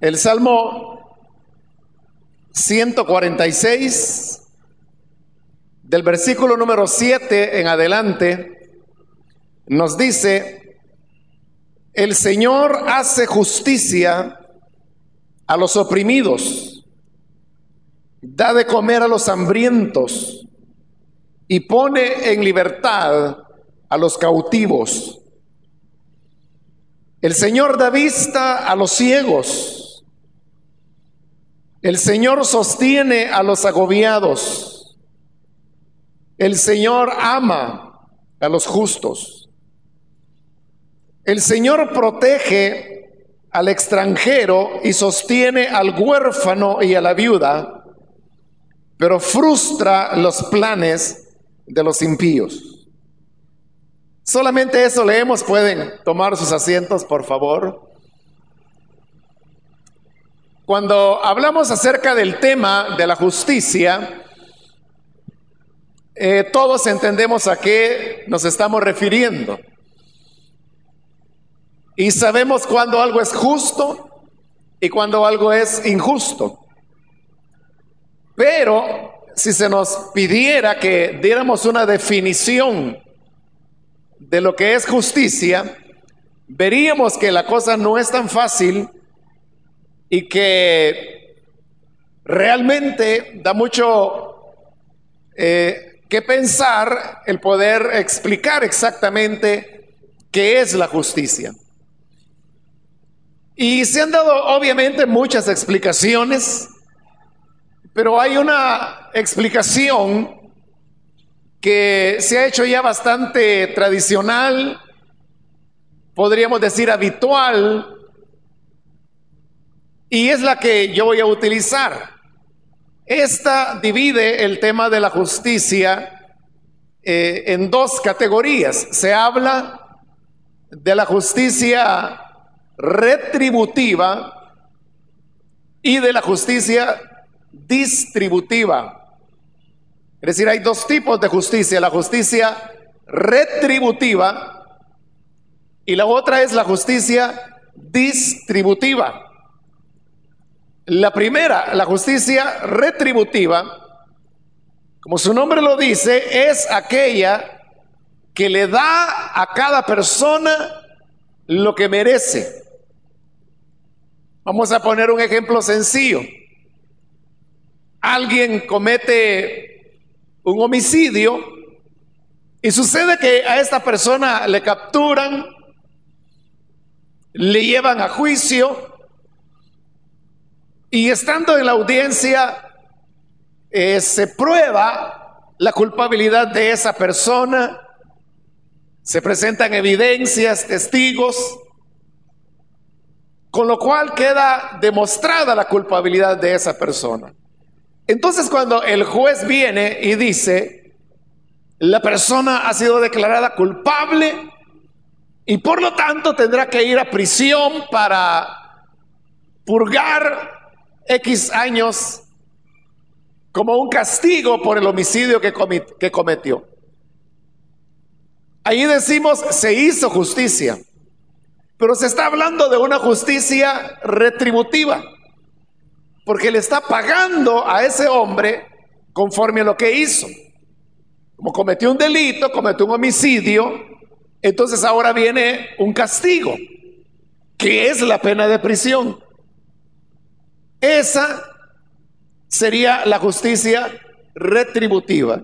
El Salmo 146, del versículo número 7 en adelante, nos dice, el Señor hace justicia a los oprimidos, da de comer a los hambrientos y pone en libertad a los cautivos. El Señor da vista a los ciegos. El Señor sostiene a los agobiados. El Señor ama a los justos. El Señor protege al extranjero y sostiene al huérfano y a la viuda, pero frustra los planes de los impíos. Solamente eso leemos. Pueden tomar sus asientos, por favor. Cuando hablamos acerca del tema de la justicia, eh, todos entendemos a qué nos estamos refiriendo. Y sabemos cuando algo es justo y cuando algo es injusto. Pero si se nos pidiera que diéramos una definición de lo que es justicia, veríamos que la cosa no es tan fácil y que realmente da mucho eh, que pensar el poder explicar exactamente qué es la justicia. Y se han dado obviamente muchas explicaciones, pero hay una explicación que se ha hecho ya bastante tradicional, podríamos decir habitual, y es la que yo voy a utilizar. Esta divide el tema de la justicia eh, en dos categorías. Se habla de la justicia retributiva y de la justicia distributiva. Es decir, hay dos tipos de justicia, la justicia retributiva y la otra es la justicia distributiva. La primera, la justicia retributiva, como su nombre lo dice, es aquella que le da a cada persona lo que merece. Vamos a poner un ejemplo sencillo. Alguien comete un homicidio y sucede que a esta persona le capturan, le llevan a juicio y estando en la audiencia eh, se prueba la culpabilidad de esa persona, se presentan evidencias, testigos, con lo cual queda demostrada la culpabilidad de esa persona. Entonces cuando el juez viene y dice, la persona ha sido declarada culpable y por lo tanto tendrá que ir a prisión para purgar X años como un castigo por el homicidio que, que cometió. Ahí decimos, se hizo justicia, pero se está hablando de una justicia retributiva porque le está pagando a ese hombre conforme a lo que hizo. Como cometió un delito, cometió un homicidio, entonces ahora viene un castigo, que es la pena de prisión. Esa sería la justicia retributiva.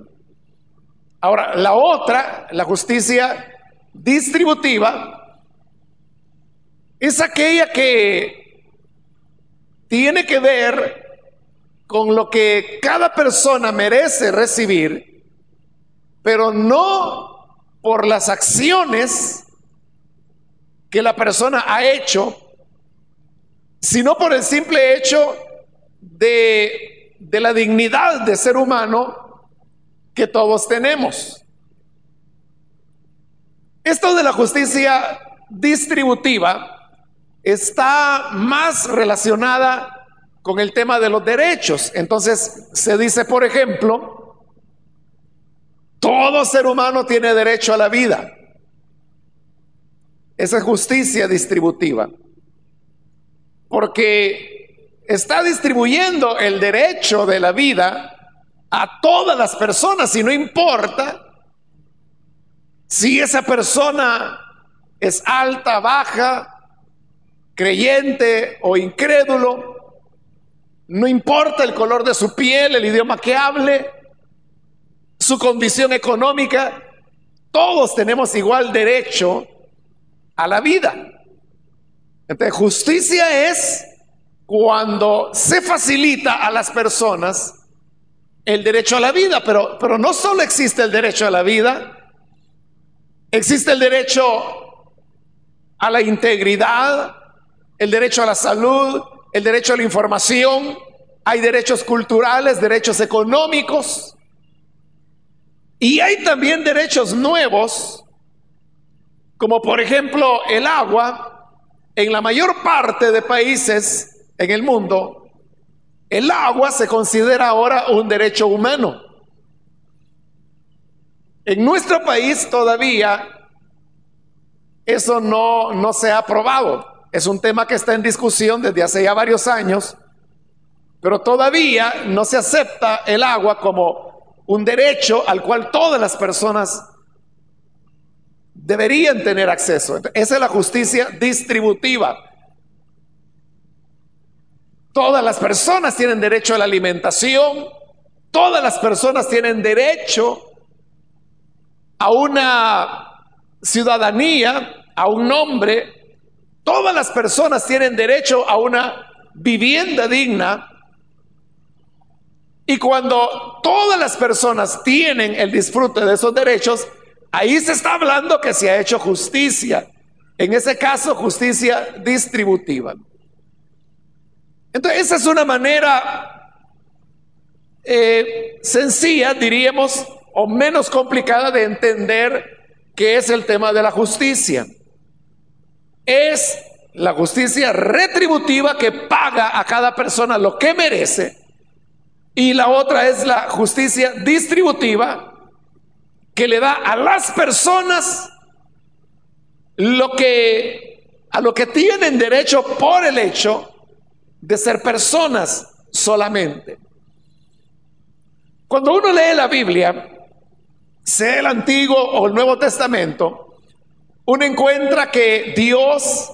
Ahora, la otra, la justicia distributiva, es aquella que tiene que ver con lo que cada persona merece recibir, pero no por las acciones que la persona ha hecho, sino por el simple hecho de, de la dignidad de ser humano que todos tenemos. Esto de la justicia distributiva está más relacionada con el tema de los derechos. Entonces se dice, por ejemplo, todo ser humano tiene derecho a la vida. Esa es justicia distributiva. Porque está distribuyendo el derecho de la vida a todas las personas y no importa si esa persona es alta, baja, creyente o incrédulo, no importa el color de su piel, el idioma que hable, su condición económica, todos tenemos igual derecho a la vida. Entonces, justicia es cuando se facilita a las personas el derecho a la vida, pero, pero no solo existe el derecho a la vida, existe el derecho a la integridad, el derecho a la salud, el derecho a la información, hay derechos culturales, derechos económicos, y hay también derechos nuevos, como por ejemplo el agua. En la mayor parte de países en el mundo, el agua se considera ahora un derecho humano. En nuestro país todavía eso no, no se ha aprobado. Es un tema que está en discusión desde hace ya varios años, pero todavía no se acepta el agua como un derecho al cual todas las personas deberían tener acceso. Esa es la justicia distributiva. Todas las personas tienen derecho a la alimentación, todas las personas tienen derecho a una ciudadanía, a un nombre Todas las personas tienen derecho a una vivienda digna. Y cuando todas las personas tienen el disfrute de esos derechos, ahí se está hablando que se ha hecho justicia. En ese caso, justicia distributiva. Entonces, esa es una manera eh, sencilla, diríamos, o menos complicada de entender qué es el tema de la justicia es la justicia retributiva que paga a cada persona lo que merece y la otra es la justicia distributiva que le da a las personas lo que a lo que tienen derecho por el hecho de ser personas solamente. Cuando uno lee la Biblia, sea el Antiguo o el Nuevo Testamento, uno encuentra que Dios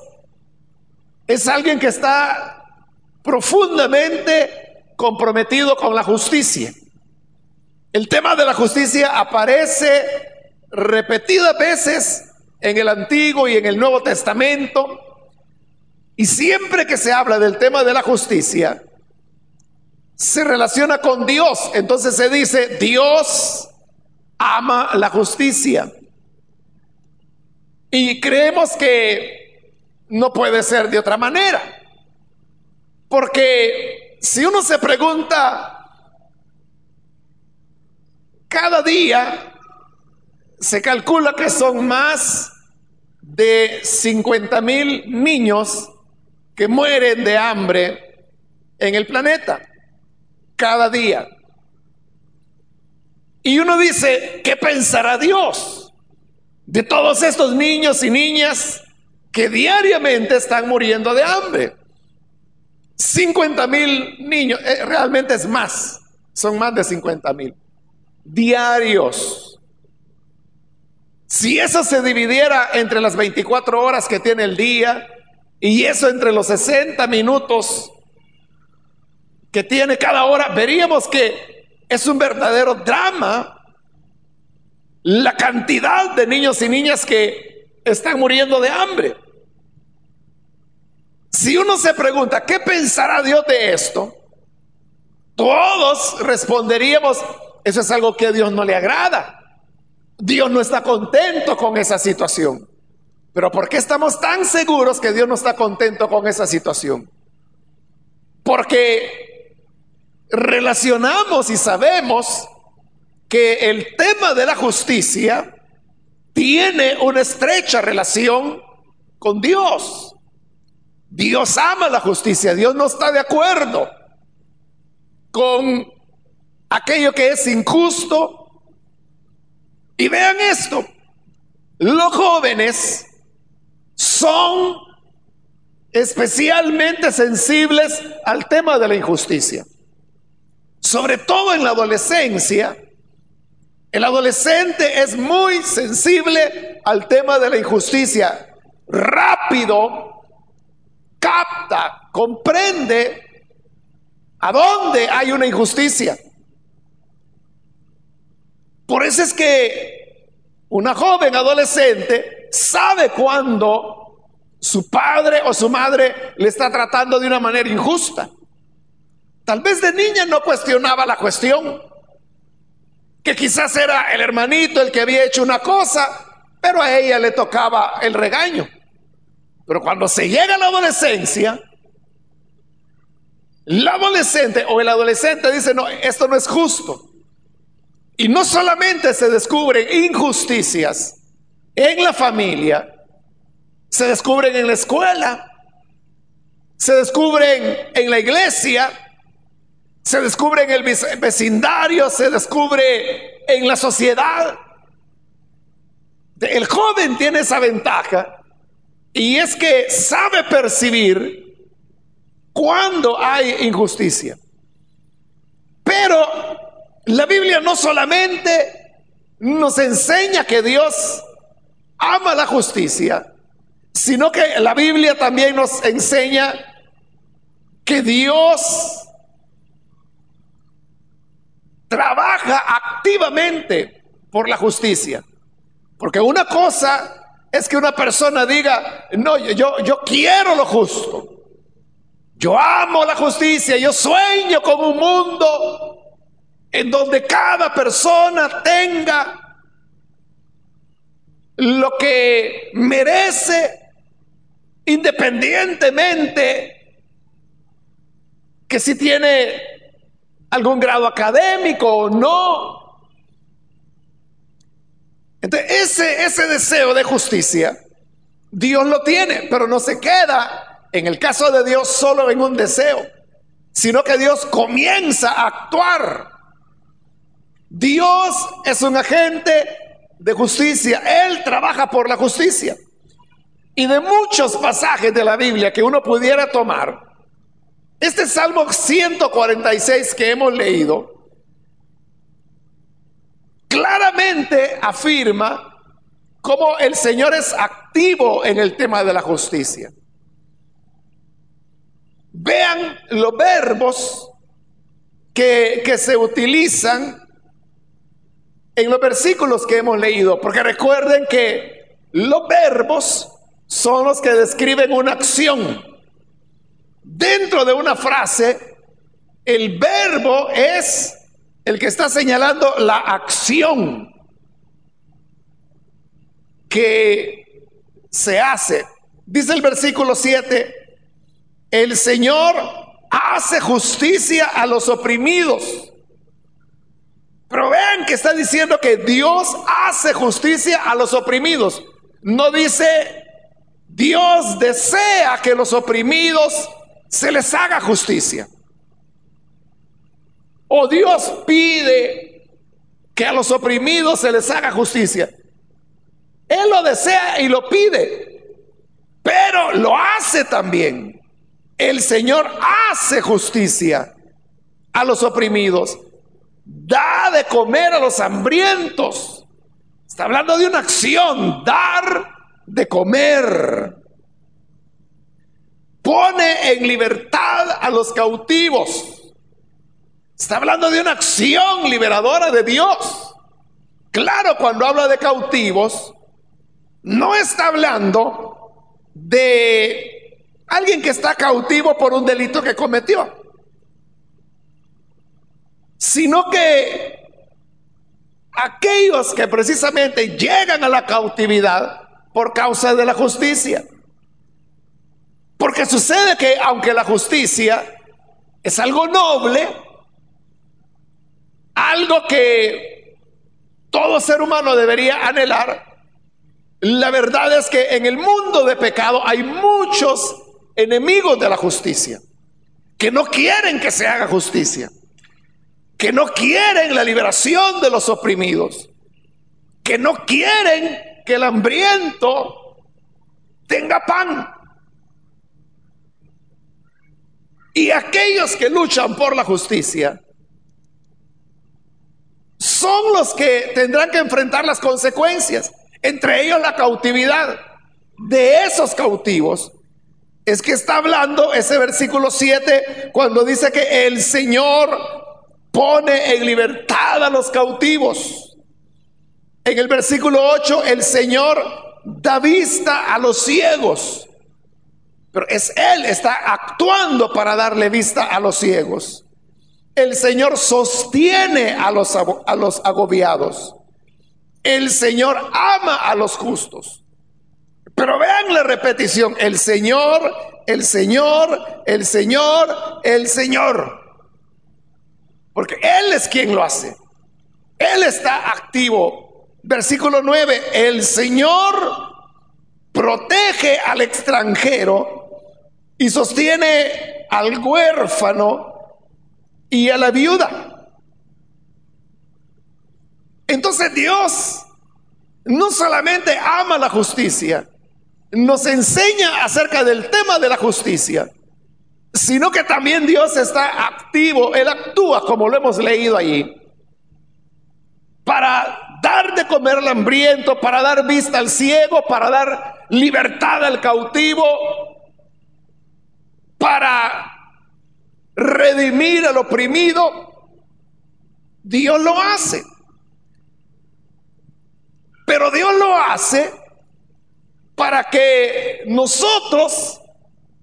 es alguien que está profundamente comprometido con la justicia. El tema de la justicia aparece repetidas veces en el Antiguo y en el Nuevo Testamento. Y siempre que se habla del tema de la justicia, se relaciona con Dios. Entonces se dice, Dios ama la justicia. Y creemos que no puede ser de otra manera. Porque si uno se pregunta, cada día se calcula que son más de 50 mil niños que mueren de hambre en el planeta cada día. Y uno dice, ¿qué pensará Dios? de todos estos niños y niñas que diariamente están muriendo de hambre. 50 mil niños, eh, realmente es más, son más de 50 mil diarios. Si eso se dividiera entre las 24 horas que tiene el día y eso entre los 60 minutos que tiene cada hora, veríamos que es un verdadero drama la cantidad de niños y niñas que están muriendo de hambre. Si uno se pregunta, ¿qué pensará Dios de esto? Todos responderíamos, eso es algo que a Dios no le agrada. Dios no está contento con esa situación. Pero ¿por qué estamos tan seguros que Dios no está contento con esa situación? Porque relacionamos y sabemos que el tema de la justicia tiene una estrecha relación con Dios. Dios ama la justicia, Dios no está de acuerdo con aquello que es injusto. Y vean esto, los jóvenes son especialmente sensibles al tema de la injusticia. Sobre todo en la adolescencia, el adolescente es muy sensible al tema de la injusticia. Rápido capta, comprende a dónde hay una injusticia. Por eso es que una joven adolescente sabe cuando su padre o su madre le está tratando de una manera injusta. Tal vez de niña no cuestionaba la cuestión, que quizás era el hermanito el que había hecho una cosa, pero a ella le tocaba el regaño. Pero cuando se llega a la adolescencia, la adolescente o el adolescente dice, no, esto no es justo. Y no solamente se descubren injusticias en la familia, se descubren en la escuela, se descubren en la iglesia, se descubre en el vecindario, se descubre en la sociedad. El joven tiene esa ventaja y es que sabe percibir cuando hay injusticia. Pero la Biblia no solamente nos enseña que Dios ama la justicia, sino que la Biblia también nos enseña que Dios trabaja activamente por la justicia. Porque una cosa es que una persona diga, no, yo, yo quiero lo justo. Yo amo la justicia, yo sueño con un mundo en donde cada persona tenga lo que merece independientemente que si tiene algún grado académico o no. Entonces, ese, ese deseo de justicia, Dios lo tiene, pero no se queda, en el caso de Dios, solo en un deseo, sino que Dios comienza a actuar. Dios es un agente de justicia, Él trabaja por la justicia. Y de muchos pasajes de la Biblia que uno pudiera tomar, este Salmo 146 que hemos leído, claramente afirma cómo el Señor es activo en el tema de la justicia. Vean los verbos que, que se utilizan en los versículos que hemos leído, porque recuerden que los verbos son los que describen una acción. Dentro de una frase, el verbo es el que está señalando la acción que se hace. Dice el versículo 7, el Señor hace justicia a los oprimidos. Pero vean que está diciendo que Dios hace justicia a los oprimidos. No dice Dios desea que los oprimidos se les haga justicia. O Dios pide que a los oprimidos se les haga justicia. Él lo desea y lo pide, pero lo hace también. El Señor hace justicia a los oprimidos, da de comer a los hambrientos. Está hablando de una acción, dar de comer. Pone en libertad a los cautivos. Está hablando de una acción liberadora de Dios. Claro, cuando habla de cautivos, no está hablando de alguien que está cautivo por un delito que cometió, sino que aquellos que precisamente llegan a la cautividad por causa de la justicia. Porque sucede que aunque la justicia es algo noble, algo que todo ser humano debería anhelar, la verdad es que en el mundo de pecado hay muchos enemigos de la justicia que no quieren que se haga justicia, que no quieren la liberación de los oprimidos, que no quieren que el hambriento tenga pan. Y aquellos que luchan por la justicia son los que tendrán que enfrentar las consecuencias, entre ellos la cautividad. De esos cautivos es que está hablando ese versículo 7 cuando dice que el Señor pone en libertad a los cautivos. En el versículo 8 el Señor da vista a los ciegos. Pero es Él, está actuando para darle vista a los ciegos. El Señor sostiene a los, a los agobiados. El Señor ama a los justos. Pero vean la repetición, el Señor, el Señor, el Señor, el Señor. Porque Él es quien lo hace. Él está activo. Versículo 9, el Señor protege al extranjero y sostiene al huérfano y a la viuda. Entonces Dios no solamente ama la justicia, nos enseña acerca del tema de la justicia, sino que también Dios está activo, Él actúa como lo hemos leído allí, para dar de comer al hambriento, para dar vista al ciego, para dar libertad al cautivo, para redimir al oprimido, Dios lo hace. Pero Dios lo hace para que nosotros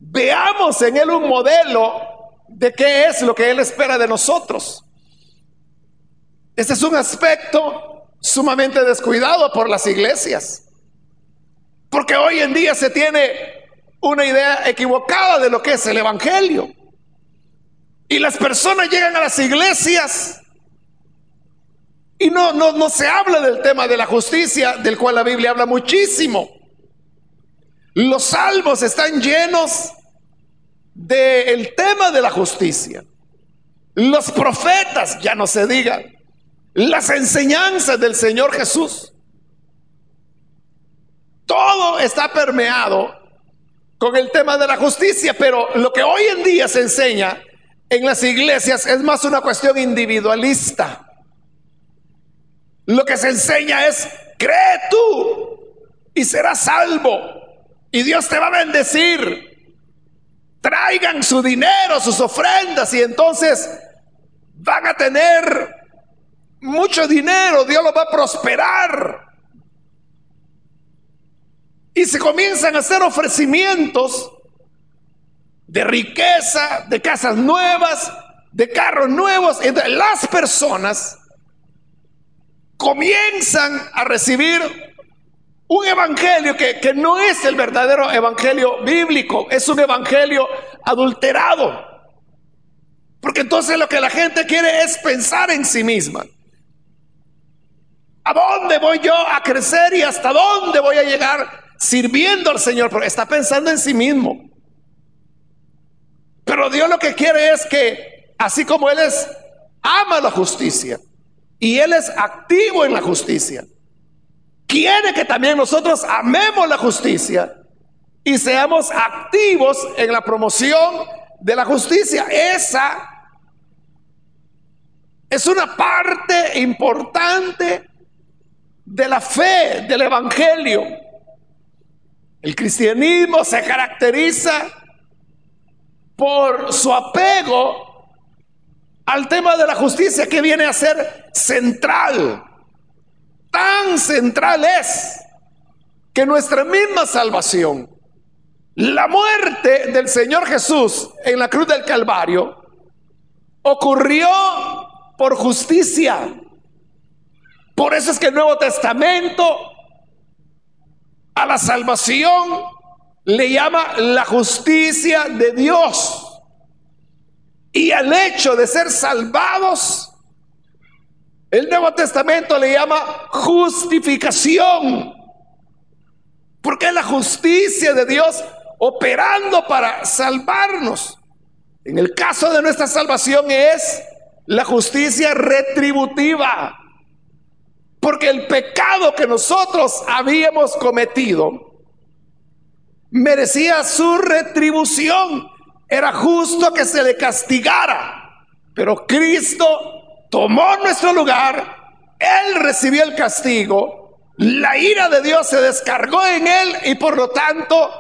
veamos en Él un modelo de qué es lo que Él espera de nosotros. Este es un aspecto sumamente descuidado por las iglesias. Porque hoy en día se tiene una idea equivocada de lo que es el Evangelio. Y las personas llegan a las iglesias y no, no, no se habla del tema de la justicia, del cual la Biblia habla muchísimo. Los salmos están llenos del tema de la justicia. Los profetas, ya no se digan, las enseñanzas del Señor Jesús. Todo está permeado con el tema de la justicia, pero lo que hoy en día se enseña en las iglesias es más una cuestión individualista. Lo que se enseña es, cree tú y serás salvo y Dios te va a bendecir. Traigan su dinero, sus ofrendas y entonces van a tener mucho dinero, Dios los va a prosperar. Y se comienzan a hacer ofrecimientos de riqueza, de casas nuevas, de carros nuevos. Las personas comienzan a recibir un evangelio que, que, no es el verdadero evangelio bíblico, es un evangelio adulterado. Porque entonces lo que la gente quiere es pensar en sí misma. ¿A dónde voy yo a crecer y hasta dónde voy a llegar sirviendo al Señor, pero está pensando en sí mismo. Pero Dios lo que quiere es que, así como Él es, ama la justicia y Él es activo en la justicia, quiere que también nosotros amemos la justicia y seamos activos en la promoción de la justicia. Esa es una parte importante de la fe del Evangelio. El cristianismo se caracteriza por su apego al tema de la justicia que viene a ser central. Tan central es que nuestra misma salvación, la muerte del Señor Jesús en la cruz del Calvario, ocurrió por justicia. Por eso es que el Nuevo Testamento a la salvación le llama la justicia de Dios. Y al hecho de ser salvados, el Nuevo Testamento le llama justificación. Porque es la justicia de Dios operando para salvarnos. En el caso de nuestra salvación es la justicia retributiva. Porque el pecado que nosotros habíamos cometido merecía su retribución. era justo que se le castigara, pero Cristo tomó nuestro lugar, Él recibió el castigo, la ira de Dios se descargó en Él y por lo tanto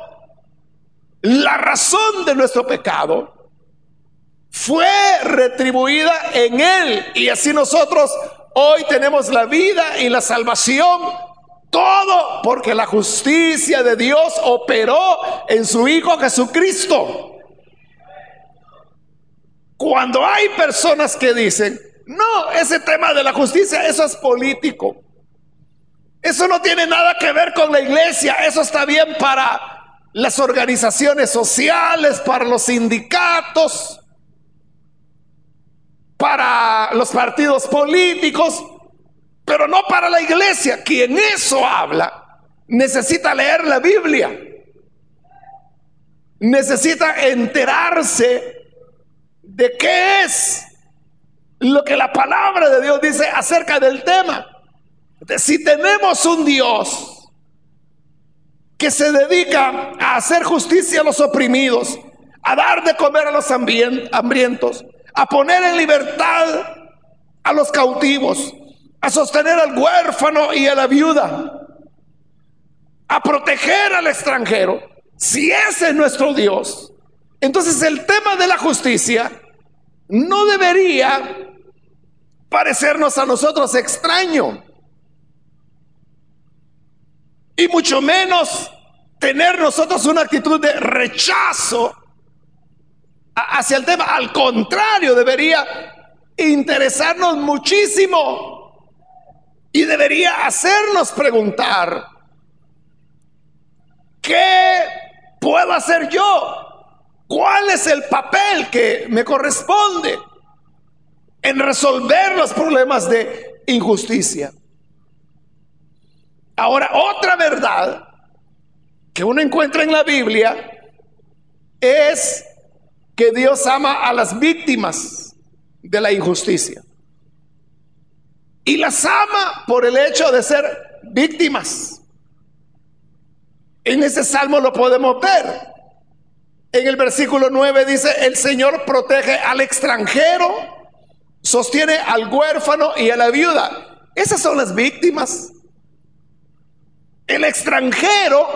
la razón de nuestro pecado fue retribuida en Él y así nosotros hoy tenemos la vida y la salvación todo porque la justicia de Dios operó en su Hijo Jesucristo. Cuando hay personas que dicen, no, ese tema de la justicia, eso es político. Eso no tiene nada que ver con la iglesia, eso está bien para las organizaciones sociales, para los sindicatos, para los partidos políticos pero no para la iglesia. Quien eso habla necesita leer la Biblia. Necesita enterarse de qué es lo que la palabra de Dios dice acerca del tema. Si tenemos un Dios que se dedica a hacer justicia a los oprimidos, a dar de comer a los hambrientos, a poner en libertad a los cautivos, a sostener al huérfano y a la viuda, a proteger al extranjero, si ese es nuestro Dios, entonces el tema de la justicia no debería parecernos a nosotros extraño. Y mucho menos tener nosotros una actitud de rechazo hacia el tema. Al contrario, debería interesarnos muchísimo y debería hacernos preguntar, ¿qué puedo hacer yo? ¿Cuál es el papel que me corresponde en resolver los problemas de injusticia? Ahora, otra verdad que uno encuentra en la Biblia es que Dios ama a las víctimas de la injusticia. Y las ama por el hecho de ser víctimas. En ese salmo lo podemos ver. En el versículo 9 dice, el Señor protege al extranjero, sostiene al huérfano y a la viuda. Esas son las víctimas. El extranjero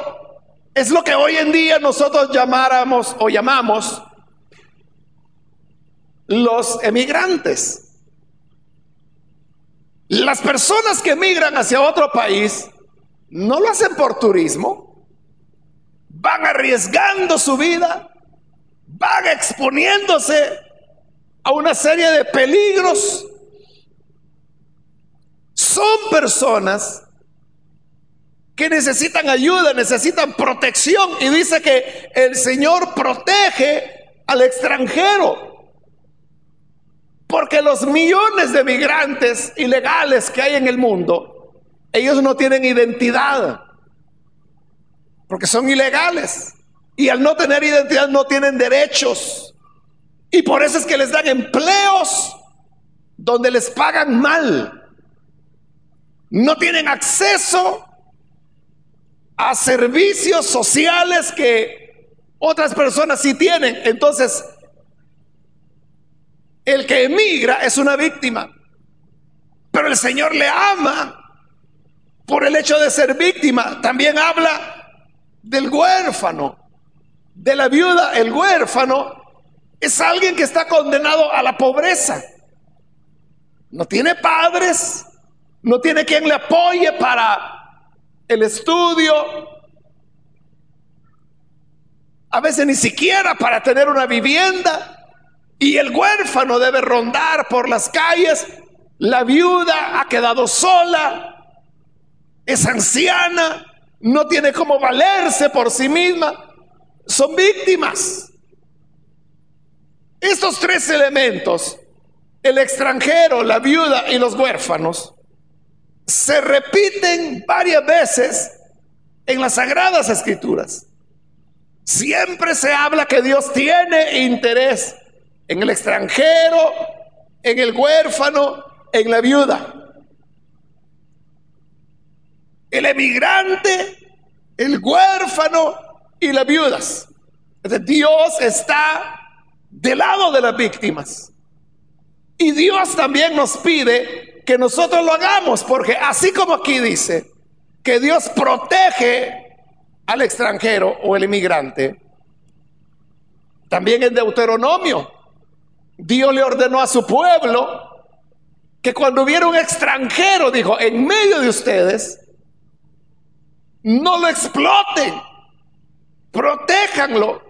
es lo que hoy en día nosotros llamáramos o llamamos los emigrantes. Las personas que migran hacia otro país no lo hacen por turismo, van arriesgando su vida, van exponiéndose a una serie de peligros. Son personas que necesitan ayuda, necesitan protección y dice que el Señor protege al extranjero. Porque los millones de migrantes ilegales que hay en el mundo, ellos no tienen identidad. Porque son ilegales. Y al no tener identidad no tienen derechos. Y por eso es que les dan empleos donde les pagan mal. No tienen acceso a servicios sociales que otras personas sí tienen. Entonces, el que emigra es una víctima, pero el Señor le ama por el hecho de ser víctima. También habla del huérfano, de la viuda. El huérfano es alguien que está condenado a la pobreza. No tiene padres, no tiene quien le apoye para el estudio, a veces ni siquiera para tener una vivienda. Y el huérfano debe rondar por las calles. La viuda ha quedado sola, es anciana, no tiene cómo valerse por sí misma. Son víctimas. Estos tres elementos, el extranjero, la viuda y los huérfanos, se repiten varias veces en las sagradas escrituras. Siempre se habla que Dios tiene interés en el extranjero, en el huérfano, en la viuda. El emigrante, el huérfano y las viudas. Dios está del lado de las víctimas. Y Dios también nos pide que nosotros lo hagamos, porque así como aquí dice que Dios protege al extranjero o el inmigrante, también en Deuteronomio, Dios le ordenó a su pueblo que cuando hubiera un extranjero, dijo, en medio de ustedes, no lo exploten, protéjanlo,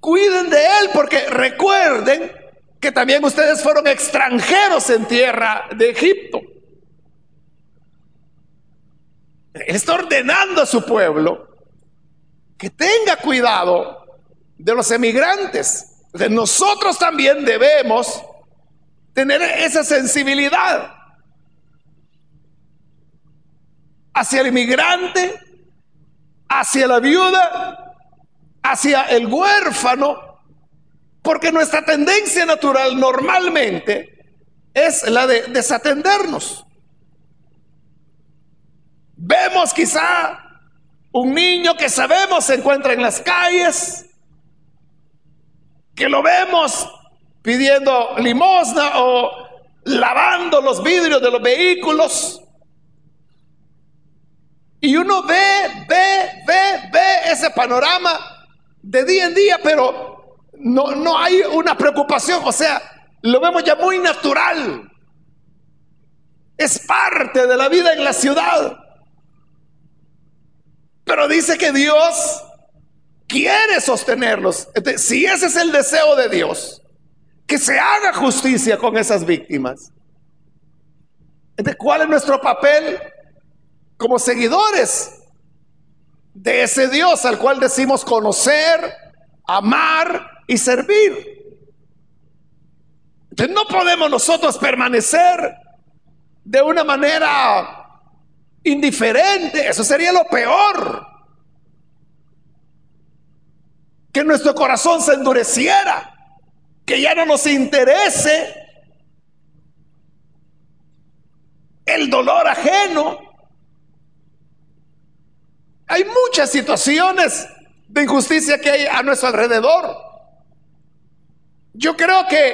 cuiden de él, porque recuerden que también ustedes fueron extranjeros en tierra de Egipto. Él está ordenando a su pueblo que tenga cuidado de los emigrantes. De nosotros también debemos tener esa sensibilidad hacia el inmigrante, hacia la viuda, hacia el huérfano, porque nuestra tendencia natural normalmente es la de desatendernos. Vemos quizá un niño que sabemos se encuentra en las calles, que lo vemos pidiendo limosna o lavando los vidrios de los vehículos. Y uno ve, ve, ve, ve ese panorama de día en día, pero no, no hay una preocupación, o sea, lo vemos ya muy natural. Es parte de la vida en la ciudad. Pero dice que Dios quiere sostenerlos. si ese es el deseo de Dios, que se haga justicia con esas víctimas. ¿cuál es nuestro papel como seguidores de ese Dios al cual decimos conocer, amar y servir? Entonces, no podemos nosotros permanecer de una manera indiferente, eso sería lo peor que nuestro corazón se endureciera, que ya no nos interese el dolor ajeno. Hay muchas situaciones de injusticia que hay a nuestro alrededor. Yo creo que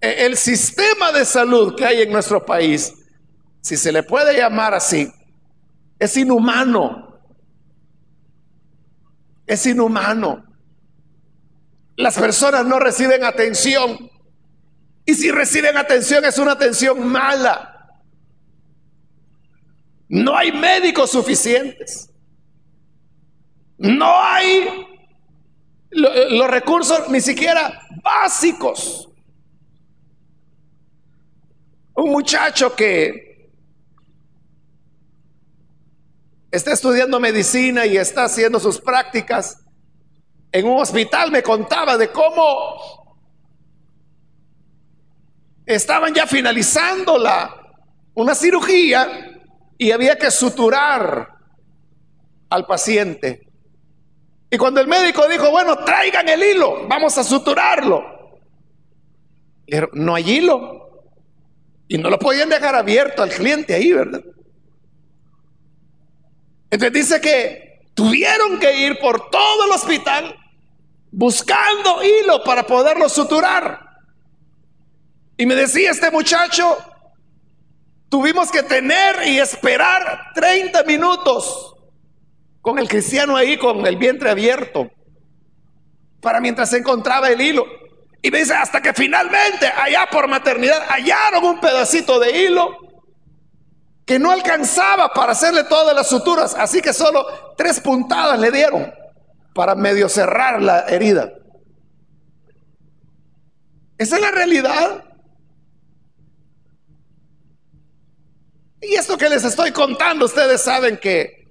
eh, el sistema de salud que hay en nuestro país, si se le puede llamar así, es inhumano es inhumano. Las personas no reciben atención. Y si reciben atención es una atención mala. No hay médicos suficientes. No hay los recursos ni siquiera básicos. Un muchacho que está estudiando medicina y está haciendo sus prácticas en un hospital, me contaba de cómo estaban ya finalizando la, una cirugía y había que suturar al paciente. Y cuando el médico dijo, bueno, traigan el hilo, vamos a suturarlo. No hay hilo. Y no lo podían dejar abierto al cliente ahí, ¿verdad? Entonces dice que tuvieron que ir por todo el hospital buscando hilo para poderlo suturar. Y me decía este muchacho, tuvimos que tener y esperar 30 minutos con el cristiano ahí con el vientre abierto para mientras se encontraba el hilo. Y me dice, hasta que finalmente allá por maternidad hallaron un pedacito de hilo que no alcanzaba para hacerle todas las suturas, así que solo tres puntadas le dieron para medio cerrar la herida. Esa es la realidad. Y esto que les estoy contando, ustedes saben que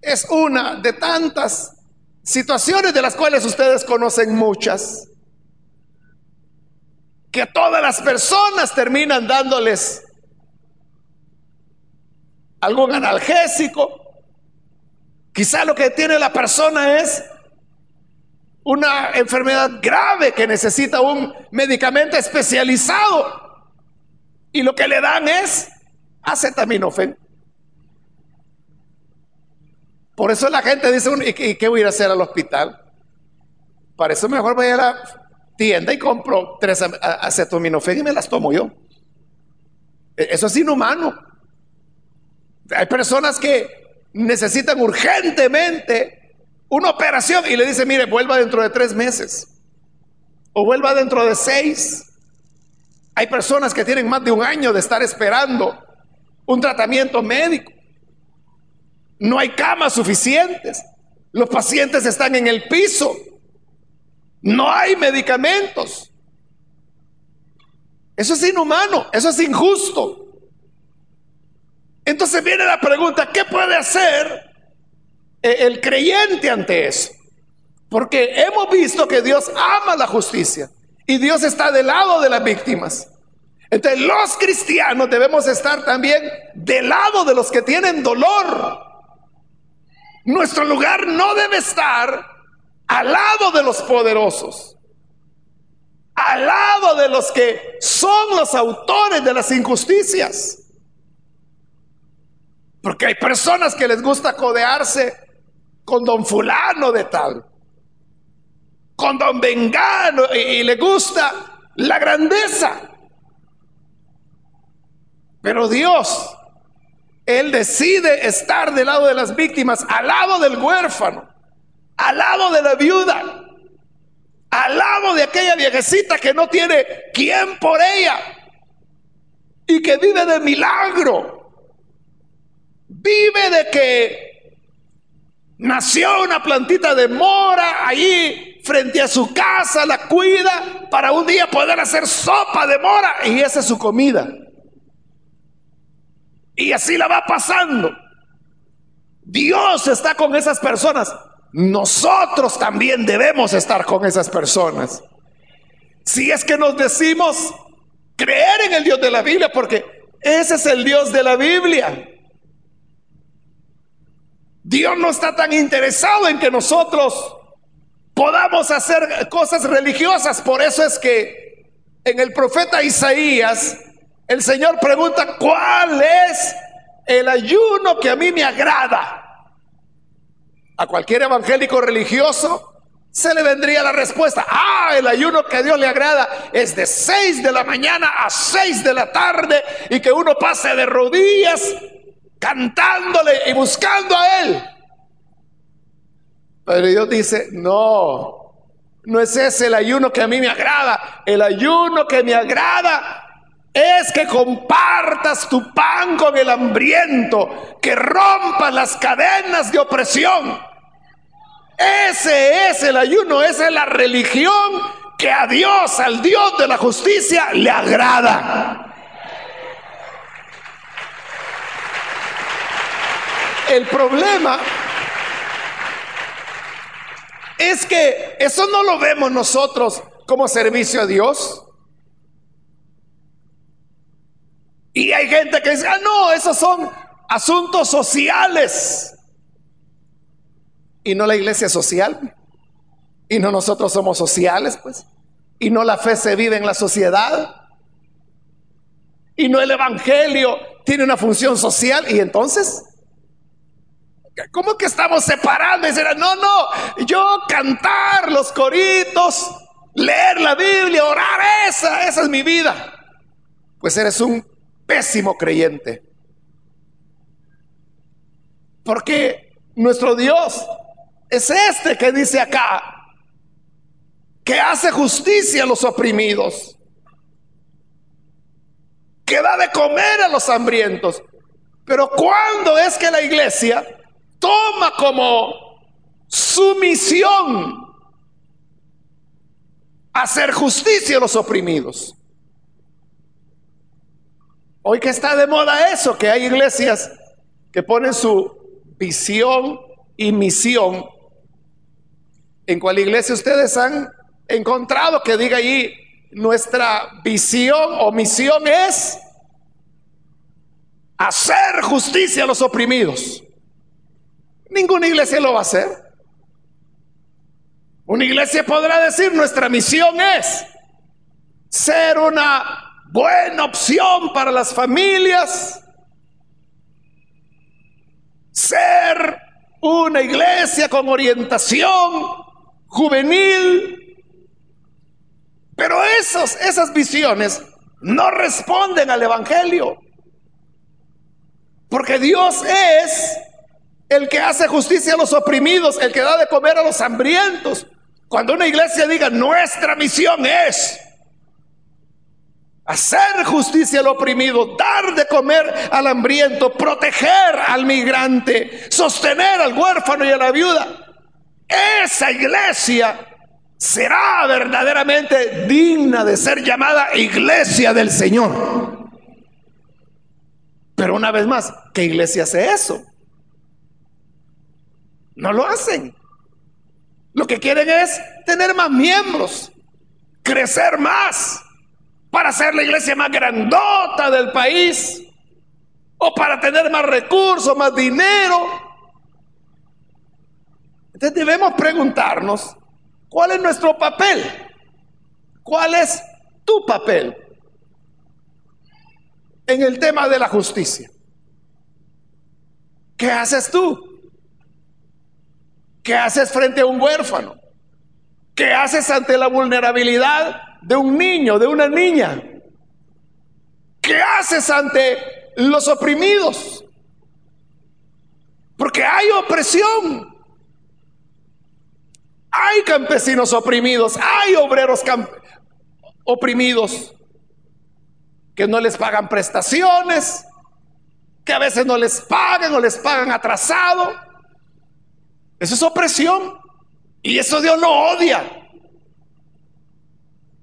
es una de tantas situaciones de las cuales ustedes conocen muchas, que todas las personas terminan dándoles algún analgésico. Quizá lo que tiene la persona es una enfermedad grave que necesita un medicamento especializado. Y lo que le dan es acetaminofén. Por eso la gente dice, ¿y qué voy a ir a hacer al hospital? Para eso mejor voy a la tienda y compro tres acetaminofén y me las tomo yo. E, eso es inhumano. Hay personas que necesitan urgentemente una operación y le dice, mire, vuelva dentro de tres meses o vuelva dentro de seis. Hay personas que tienen más de un año de estar esperando un tratamiento médico. No hay camas suficientes. Los pacientes están en el piso. No hay medicamentos. Eso es inhumano, eso es injusto. Entonces viene la pregunta, ¿qué puede hacer el creyente ante eso? Porque hemos visto que Dios ama la justicia y Dios está del lado de las víctimas. Entonces los cristianos debemos estar también del lado de los que tienen dolor. Nuestro lugar no debe estar al lado de los poderosos, al lado de los que son los autores de las injusticias. Porque hay personas que les gusta codearse con don fulano de tal, con don vengano, y, le gusta la grandeza. Pero Dios, Él decide estar del lado de las víctimas, al lado del huérfano, al lado de la viuda, al lado de aquella viejecita que no tiene quien por ella y que vive de milagro. Vive de que nació una plantita de mora ahí frente a su casa, la cuida para un día poder hacer sopa de mora y esa es su comida. Y así la va pasando. Dios está con esas personas. Nosotros también debemos estar con esas personas. Si es que nos decimos creer en el Dios de la Biblia, porque ese es el Dios de la Biblia. Dios no está tan interesado en que nosotros podamos hacer cosas religiosas. Por eso es que en el profeta Isaías el Señor pregunta, ¿cuál es el ayuno que a mí me agrada? A cualquier evangélico religioso se le vendría la respuesta, ah, el ayuno que a Dios le agrada es de 6 de la mañana a 6 de la tarde y que uno pase de rodillas cantándole y buscando a Él. Pero Dios dice, no, no es ese el ayuno que a mí me agrada. El ayuno que me agrada es que compartas tu pan con el hambriento, que rompas las cadenas de opresión. Ese es el ayuno, esa es la religión que a Dios, al Dios de la justicia, le agrada. El problema es que eso no lo vemos nosotros como servicio a Dios. Y hay gente que dice, ah, no, esos son asuntos sociales. Y no la iglesia social. Y no nosotros somos sociales, pues. Y no la fe se vive en la sociedad. Y no el evangelio tiene una función social. Y entonces, ¿Cómo que estamos separando? Y no, no, yo cantar los coritos, leer la Biblia, orar, esa, esa es mi vida. Pues eres un pésimo creyente. Porque nuestro Dios es este que dice acá, que hace justicia a los oprimidos, que da de comer a los hambrientos. Pero ¿cuándo es que la iglesia toma como su misión hacer justicia a los oprimidos. Hoy que está de moda eso, que hay iglesias que ponen su visión y misión. ¿En cuál iglesia ustedes han encontrado que diga ahí nuestra visión o misión es hacer justicia a los oprimidos? Ninguna iglesia lo va a hacer. Una iglesia podrá decir, nuestra misión es ser una buena opción para las familias, ser una iglesia con orientación juvenil. Pero esas visiones no responden al Evangelio. Porque Dios es el que hace justicia a los oprimidos, el que da de comer a los hambrientos. Cuando una iglesia diga, nuestra misión es hacer justicia al oprimido, dar de comer al hambriento, proteger al migrante, sostener al huérfano y a la viuda, esa iglesia será verdaderamente digna de ser llamada iglesia del Señor. Pero una vez más, ¿qué iglesia hace eso? No lo hacen. Lo que quieren es tener más miembros, crecer más, para ser la iglesia más grandota del país, o para tener más recursos, más dinero. Entonces debemos preguntarnos, ¿cuál es nuestro papel? ¿Cuál es tu papel en el tema de la justicia? ¿Qué haces tú? ¿Qué haces frente a un huérfano? ¿Qué haces ante la vulnerabilidad de un niño, de una niña? ¿Qué haces ante los oprimidos? Porque hay opresión. Hay campesinos oprimidos, hay obreros oprimidos que no les pagan prestaciones, que a veces no les pagan o les pagan atrasado. Eso es opresión. Y eso Dios lo odia.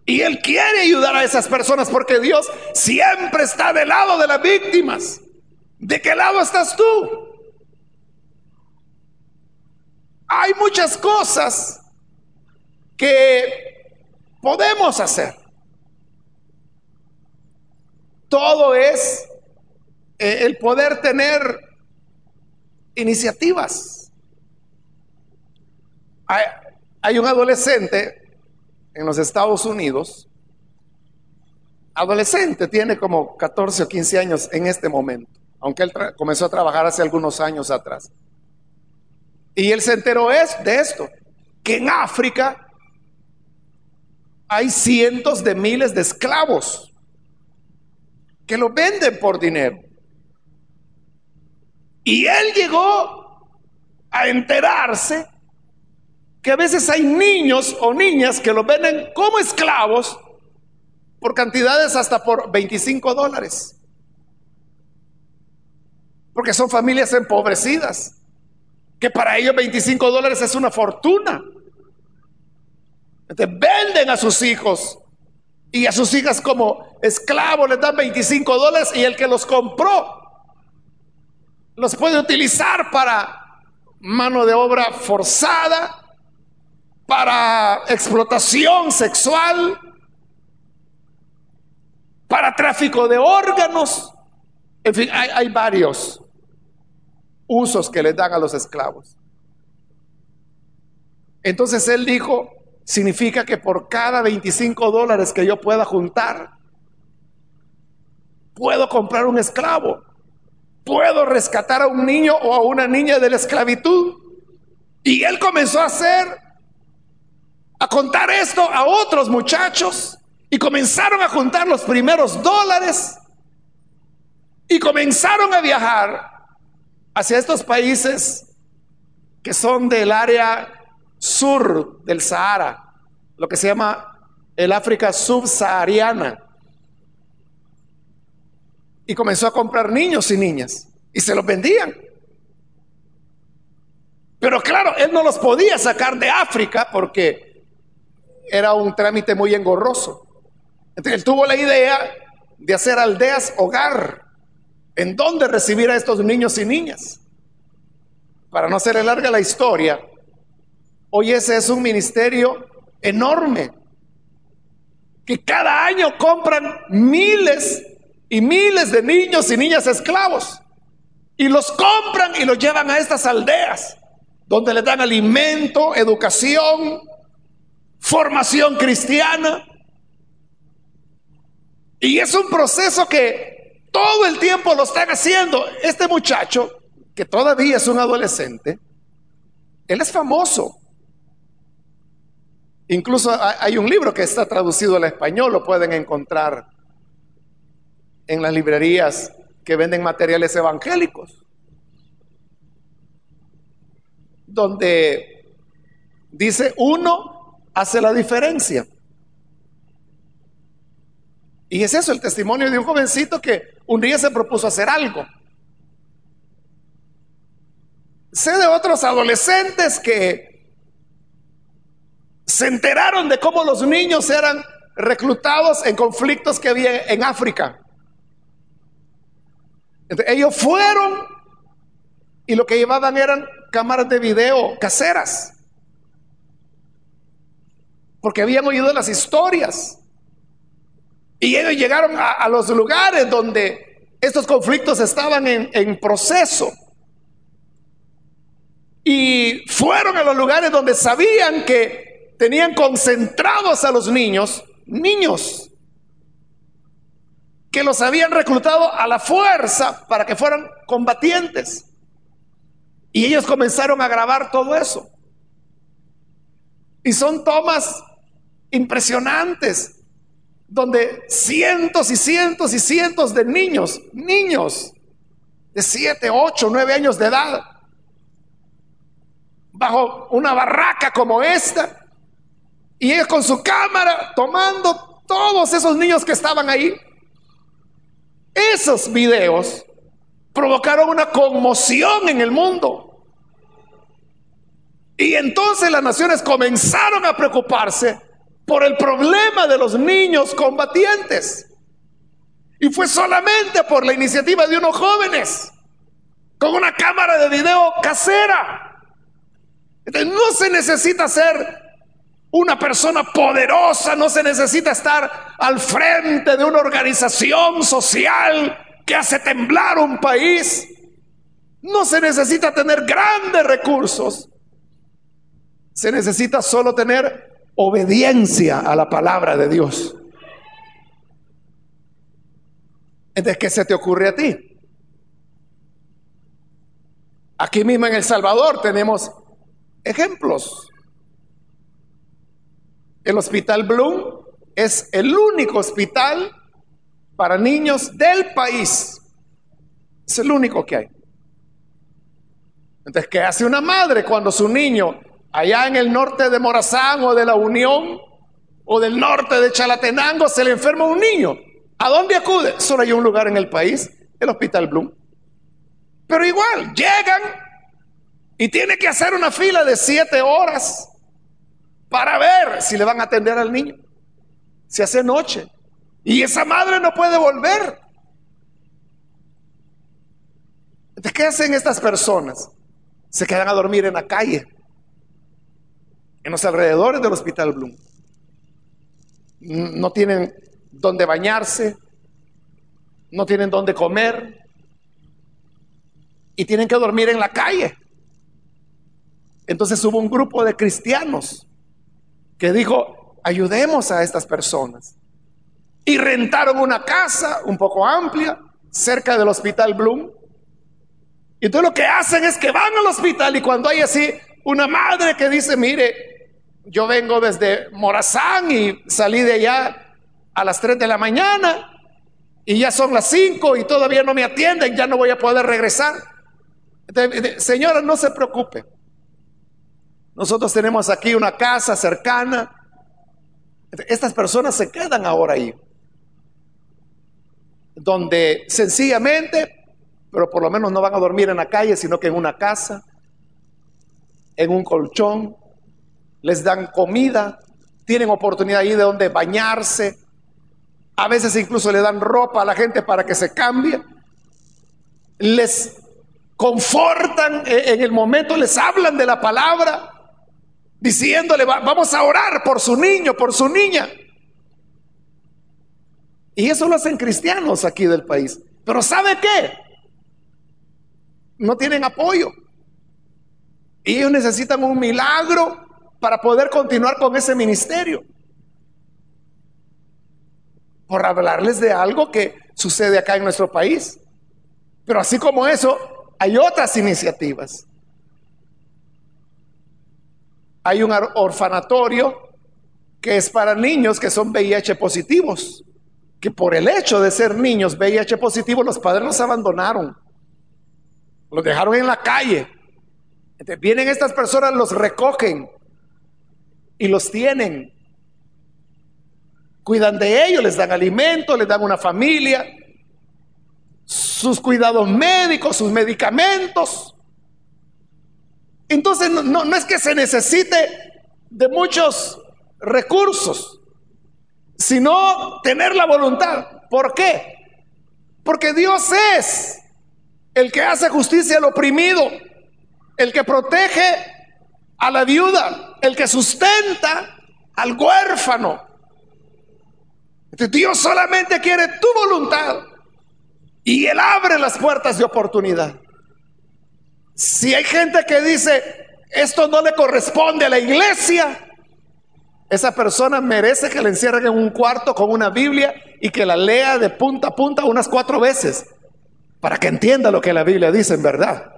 Y Él quiere ayudar a esas personas porque Dios siempre está del lado de las víctimas. ¿De qué lado estás tú? Hay muchas cosas que podemos hacer. Todo es eh, el poder tener iniciativas. Hay, un adolescente en los Estados Unidos, adolescente, tiene como 14 o 15 años en este momento, aunque él comenzó a trabajar hace algunos años atrás. Y él se enteró es, de esto, que en África hay cientos de miles de esclavos que lo venden por dinero. Y él llegó a enterarse que a veces hay niños o niñas que los venden como esclavos por cantidades hasta por 25 dólares. Porque son familias empobrecidas, que para ellos 25 dólares es una fortuna. Entonces venden a sus hijos y a sus hijas como esclavos les dan 25 dólares y el que los compró los puede utilizar para mano de obra forzada para explotación sexual, para tráfico de órganos. En fin, hay, varios usos que le dan a los esclavos. Entonces él dijo, significa que por cada 25 dólares que yo pueda juntar, puedo comprar un esclavo, puedo rescatar a un niño o a una niña de la esclavitud. Y él comenzó a hacer a contar esto a otros muchachos y comenzaron a juntar los primeros dólares y comenzaron a viajar hacia estos países que son del área sur del Sahara, lo que se llama el África subsahariana. Y comenzó a comprar niños y niñas y se los vendían. Pero claro, él no los podía sacar de África porque era un trámite muy engorroso. Él tuvo la idea de hacer aldeas hogar, en donde recibir a estos niños y niñas. Para no hacer larga la historia, hoy ese es un ministerio enorme, que cada año compran miles y miles de niños y niñas esclavos, y los compran y los llevan a estas aldeas, donde les dan alimento, educación, formación cristiana. Y es un proceso que todo el tiempo lo están haciendo. Este muchacho, que todavía es un adolescente, Él es famoso. Incluso hay un libro que está traducido al español, lo pueden encontrar en las librerías que venden materiales evangélicos, donde dice uno hace la diferencia. Y es eso, el testimonio de un jovencito que un día se propuso hacer algo. Sé de otros adolescentes que se enteraron de cómo los niños eran reclutados en conflictos que había en África. ellos fueron y lo que llevaban eran cámaras de video caseras. Porque habían oído las historias. Y ellos llegaron a, los lugares donde estos conflictos estaban en, en proceso. Y fueron a los lugares donde sabían que tenían concentrados a los niños, niños, que los habían reclutado a la fuerza para que fueran combatientes. Y ellos comenzaron a grabar todo eso. Y son tomas impresionantes donde cientos y cientos y cientos de niños, niños de 7, 8, 9 años de edad, bajo una barraca como esta, y ellos con su cámara tomando todos esos niños que estaban ahí. Esos videos provocaron una conmoción en el mundo. Y entonces las naciones comenzaron a preocuparse por el problema de los niños combatientes. Y fue solamente por la iniciativa de unos jóvenes con una cámara de video casera. No se necesita ser una persona poderosa, no se necesita estar al frente de una organización social que hace temblar un país. No se necesita tener grandes recursos. Se necesita solo tener obediencia a la palabra de Dios. Entonces, ¿qué se te ocurre a ti? Aquí mismo en El Salvador tenemos ejemplos. El Hospital Bloom es el único hospital para niños del país. Es el único que hay. Entonces, ¿qué hace una madre cuando su niño allá en el norte de Morazán o de la Unión o del norte de Chalatenango se le enferma un niño. ¿A dónde acude? Solo hay un lugar en el país, el Hospital Bloom. Pero igual, llegan y tiene que hacer una fila de siete horas para ver si le van a atender al niño. Se hace noche. Y esa madre no puede volver. ¿Qué hacen estas personas? Se quedan a dormir en la calle en los alrededores del Hospital Bloom. No tienen donde bañarse, no tienen donde comer y tienen que dormir en la calle. Entonces hubo un grupo de cristianos que dijo, ayudemos a estas personas. Y rentaron una casa un poco amplia cerca del Hospital Bloom. Y entonces lo que hacen es que van al hospital y cuando hay así una madre que dice, mire, yo vengo desde Morazán y salí de allá a las 3 de la mañana y ya son las 5 y todavía no me atienden, ya no voy a poder regresar. señora, no se preocupe. Nosotros tenemos aquí una casa cercana. Estas personas se quedan ahora ahí. Donde sencillamente, pero por lo menos no van a dormir en la calle, sino que en una casa, en un colchón, les dan comida, tienen oportunidad ahí de donde bañarse, a veces incluso le dan ropa a la gente para que se cambie, les confortan e-, en el momento, les hablan de la palabra, diciéndole, vamos a orar por su niño, por su niña. Y eso lo hacen cristianos aquí del país. Pero ¿sabe qué? No tienen apoyo. Y ellos necesitan un milagro para poder continuar con ese ministerio. Por hablarles de algo que sucede acá en nuestro país. Pero así como eso, hay otras iniciativas. hay un orfanatorio que es para niños que son VIH positivos, que por el hecho de ser niños VIH positivos los padres los abandonaron, los dejaron en la calle. Vienen estas personas, los recogen y los tienen. Cuidan de ellos, les dan alimento, les dan una familia, sus cuidados médicos, sus medicamentos. Entonces no, no, es que se necesite de muchos recursos, sino tener la voluntad. ¿Por qué? Porque Dios es el que hace justicia al oprimido, el que protege a la viuda, el que sustenta al huérfano. Dios solamente quiere tu voluntad y Él abre las puertas de oportunidad. Si hay gente que dice, esto no le corresponde a la iglesia, esa persona merece que le encierren en un cuarto con una Biblia y que la lea de punta a punta unas cuatro veces para que entienda lo que la Biblia dice en verdad.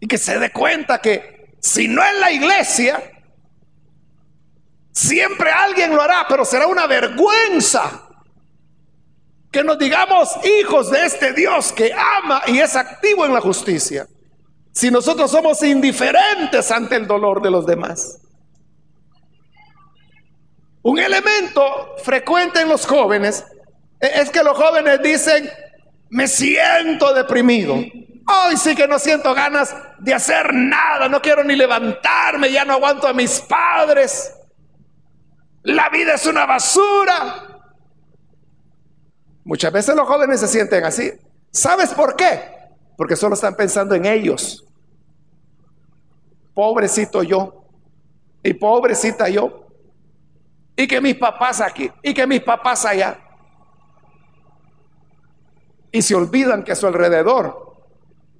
Y que se dé cuenta que si no es la iglesia, siempre alguien lo hará, pero será una vergüenza que nos digamos hijos de este Dios que ama y es activo en la justicia, si nosotros somos indiferentes ante el dolor de los demás. Un elemento frecuente en los jóvenes es que los jóvenes dicen, me siento deprimido. Hoy sí que no siento ganas de hacer nada, no quiero ni levantarme, ya no aguanto a mis padres. La vida es una basura. Muchas veces los jóvenes se sienten así. ¿Sabes por qué? Porque solo están pensando en ellos. Pobrecito yo. Y pobrecita yo. Y que mis papás aquí. Y que mis papás allá. Y se olvidan que a su alrededor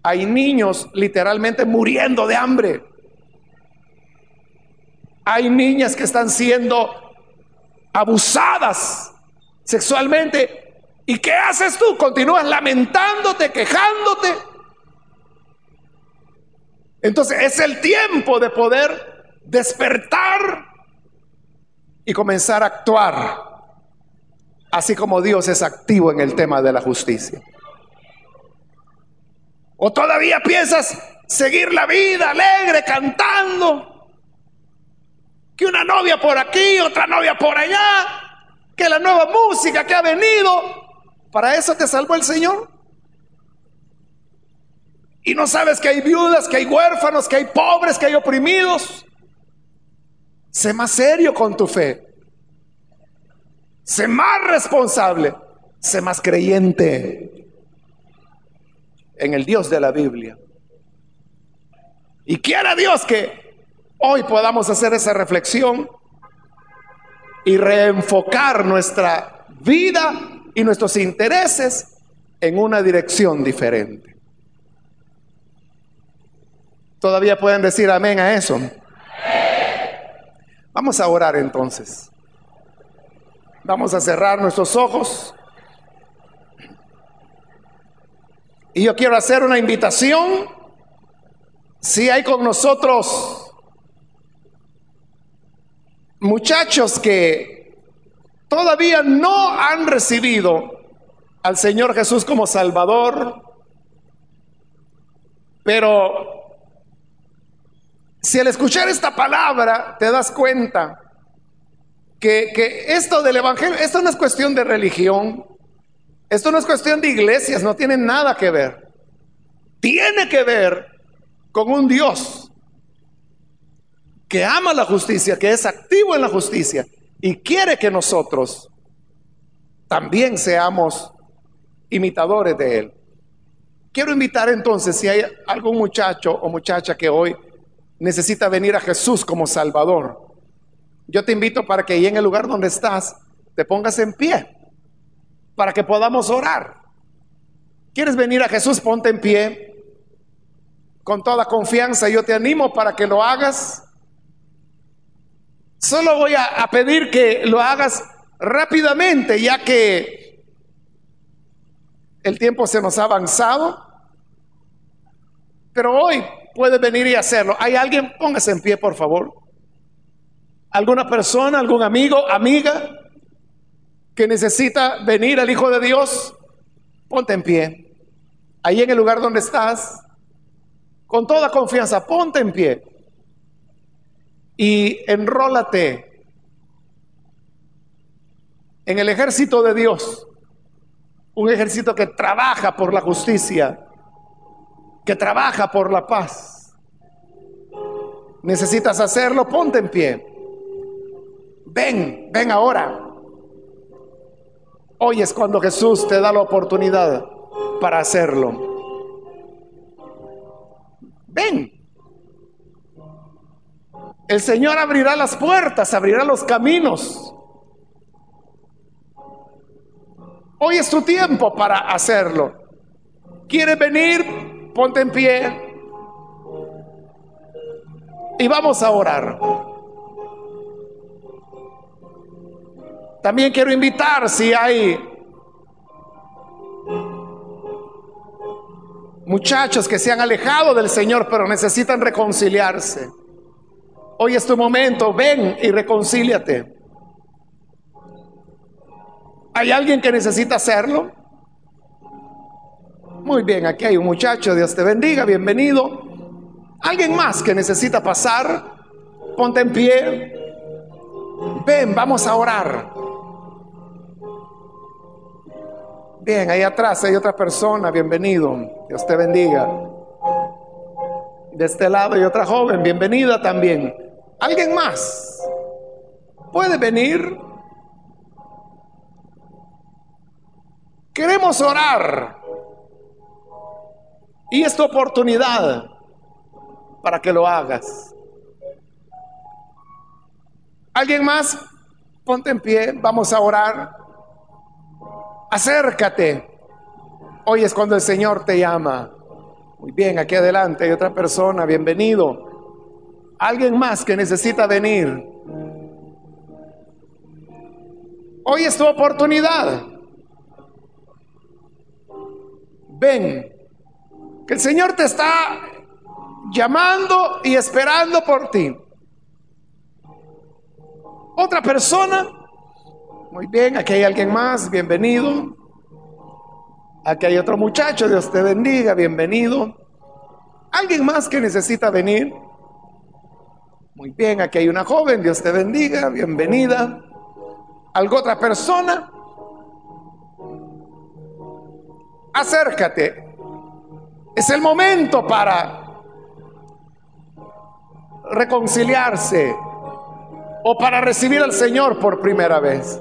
hay niños literalmente muriendo de hambre. Hay niñas que están siendo abusadas sexualmente ¿Y qué haces tú? Continúas lamentándote, quejándote. Entonces es el tiempo de poder despertar y comenzar a actuar, así como Dios es activo en el tema de la justicia. O todavía piensas seguir la vida alegre, cantando, que una novia por aquí, otra novia por allá, que la nueva música que ha venido, ¿Para eso te salvó el Señor? Y no sabes que hay viudas, que hay huérfanos, que hay pobres, que hay oprimidos. Sé más serio con tu fe. Sé más responsable. Sé más creyente en el Dios de la Biblia. Y quiera Dios que hoy podamos hacer esa reflexión y reenfocar nuestra vida y nuestros intereses en una dirección diferente. Todavía pueden decir amén a eso. Vamos a orar entonces. Vamos a cerrar nuestros ojos. Y yo quiero hacer una invitación. Si hay con nosotros muchachos que todavía no han recibido al Señor Jesús como Salvador, pero si al escuchar esta palabra te das cuenta que, que, esto del Evangelio, esto no es cuestión de religión, esto no es cuestión de iglesias, no tiene nada que ver. Tiene que ver con un Dios que ama la justicia, que es activo en la justicia y quiere que nosotros también seamos imitadores de Él. Quiero invitar entonces, si hay algún muchacho o muchacha que hoy necesita venir a Jesús como Salvador, yo te invito para que ahí en el lugar donde estás te pongas en pie, para que podamos orar. ¿Quieres venir a Jesús? Ponte en pie. Con toda confianza yo te animo para que lo hagas. Solo voy a, pedir que lo hagas rápidamente, ya que el tiempo se nos ha avanzado. Pero hoy puede venir y hacerlo. ¿Hay alguien? Póngase en pie, por favor. ¿Alguna persona, algún amigo, amiga que necesita venir al Hijo de Dios? Ponte en pie. Ahí en el lugar donde estás, con toda confianza, ponte en pie y enrólate en el ejército de Dios, un ejército que trabaja por la justicia, que trabaja por la paz. Necesitas hacerlo, ponte en pie. Ven, ven ahora. Hoy es cuando Jesús te da la oportunidad para hacerlo. Ven. El Señor abrirá las puertas, abrirá los caminos. Hoy es tu tiempo para hacerlo. ¿Quieres venir? Ponte en pie. Y vamos a orar. También quiero invitar si hay muchachos que se han alejado del Señor pero necesitan reconciliarse. Hoy es tu momento, ven y reconcíliate. ¿Hay alguien que necesita hacerlo? Muy bien, aquí hay un muchacho, Dios te bendiga, bienvenido. ¿Alguien más que necesita pasar? Ponte en pie. Ven, vamos a orar. Bien, ahí atrás hay otra persona, bienvenido. Dios te bendiga. De este lado hay otra joven, bienvenida también. ¿Alguien más? ¿Puede venir? Queremos orar. Y esta oportunidad para que lo hagas. ¿Alguien más? Ponte en pie, vamos a orar acércate. Hoy es cuando el Señor te llama. Muy bien, aquí adelante hay otra persona, bienvenido. Alguien más que necesita venir. Hoy es tu oportunidad. Ven, que el Señor te está llamando y esperando por ti. Otra persona muy bien, aquí hay alguien más, bienvenido. Aquí hay otro muchacho, Dios te bendiga, bienvenido. ¿Alguien más que necesita venir? Muy bien, aquí hay una joven, Dios te bendiga, bienvenida. ¿Algo otra persona? Acércate. Es el momento para reconciliarse o para recibir al Señor por primera vez.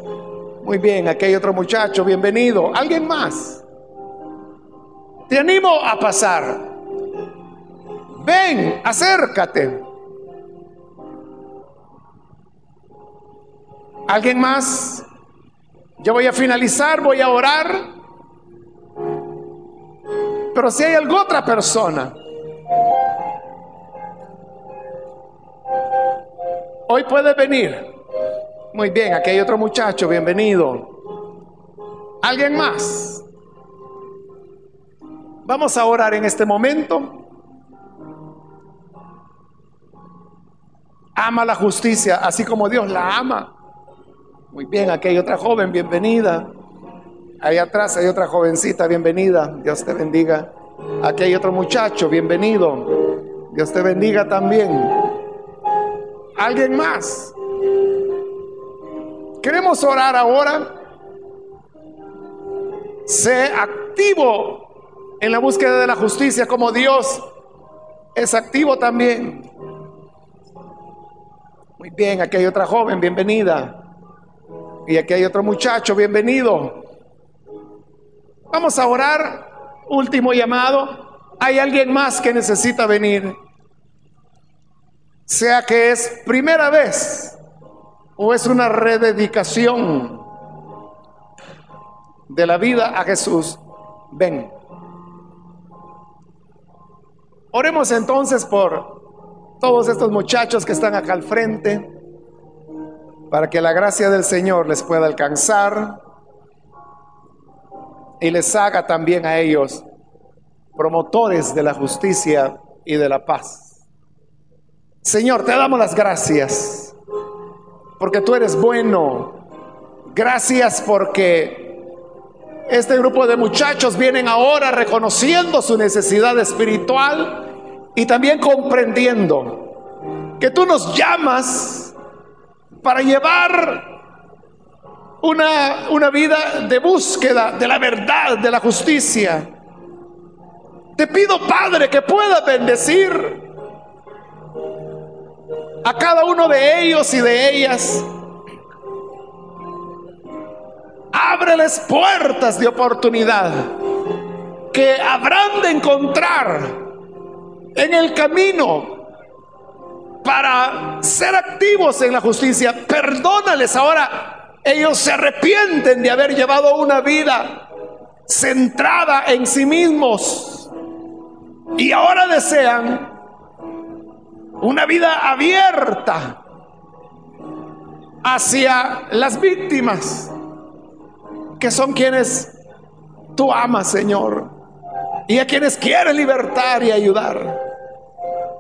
Muy bien, aquí hay otro muchacho, bienvenido. ¿Alguien más? Te animo a pasar. Ven, acércate. ¿Alguien más? Yo voy a finalizar, voy a orar. Pero si hay alguna otra persona, hoy puede venir. Muy bien, aquí hay otro muchacho, bienvenido. ¿Alguien más? Vamos a orar en este momento. Ama la justicia, así como Dios la ama. Muy bien, aquí hay otra joven, bienvenida. Ahí atrás hay otra jovencita, bienvenida. Dios te bendiga. Aquí hay otro muchacho, bienvenido. Dios te bendiga también. ¿Alguien más? Queremos orar ahora. Sé activo en la búsqueda de la justicia como Dios es activo también. Muy bien, aquí hay otra joven, bienvenida. Y aquí hay otro muchacho, bienvenido. Vamos a orar. Último llamado. ¿Hay alguien más que necesita venir? Sea que es primera vez o es una rededicación de la vida a Jesús, ven. Oremos entonces por todos estos muchachos que están acá al frente, para que la gracia del Señor les pueda alcanzar y les haga también a ellos promotores de la justicia y de la paz. Señor, te damos las gracias porque tú eres bueno. Gracias porque este grupo de muchachos vienen ahora reconociendo su necesidad espiritual y también comprendiendo que tú nos llamas para llevar una, una vida de búsqueda de la verdad, de la justicia. Te pido, Padre, que pueda bendecir a cada uno de ellos y de ellas. Ábreles puertas de oportunidad que habrán de encontrar en el camino para ser activos en la justicia. Perdónales ahora ellos se arrepienten de haber llevado una vida centrada en sí mismos y ahora desean una vida abierta hacia las víctimas, que son quienes tú amas, Señor, y a quienes quieres libertar y ayudar.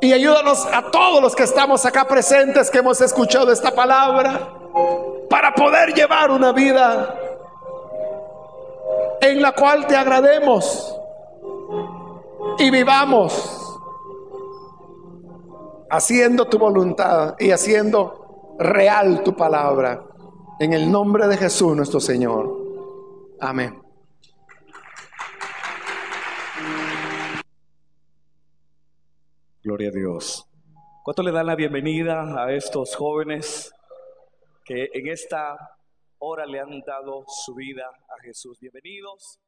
Y ayúdanos a todos los que estamos acá presentes, que hemos escuchado esta palabra para poder llevar una vida en la cual te agrademos y vivamos haciendo tu voluntad y haciendo real tu palabra. En el nombre de Jesús nuestro Señor. Amén. Gloria a Dios. ¿Cuánto le dan la bienvenida a estos jóvenes que en esta hora le han dado su vida a Jesús. Bienvenidos.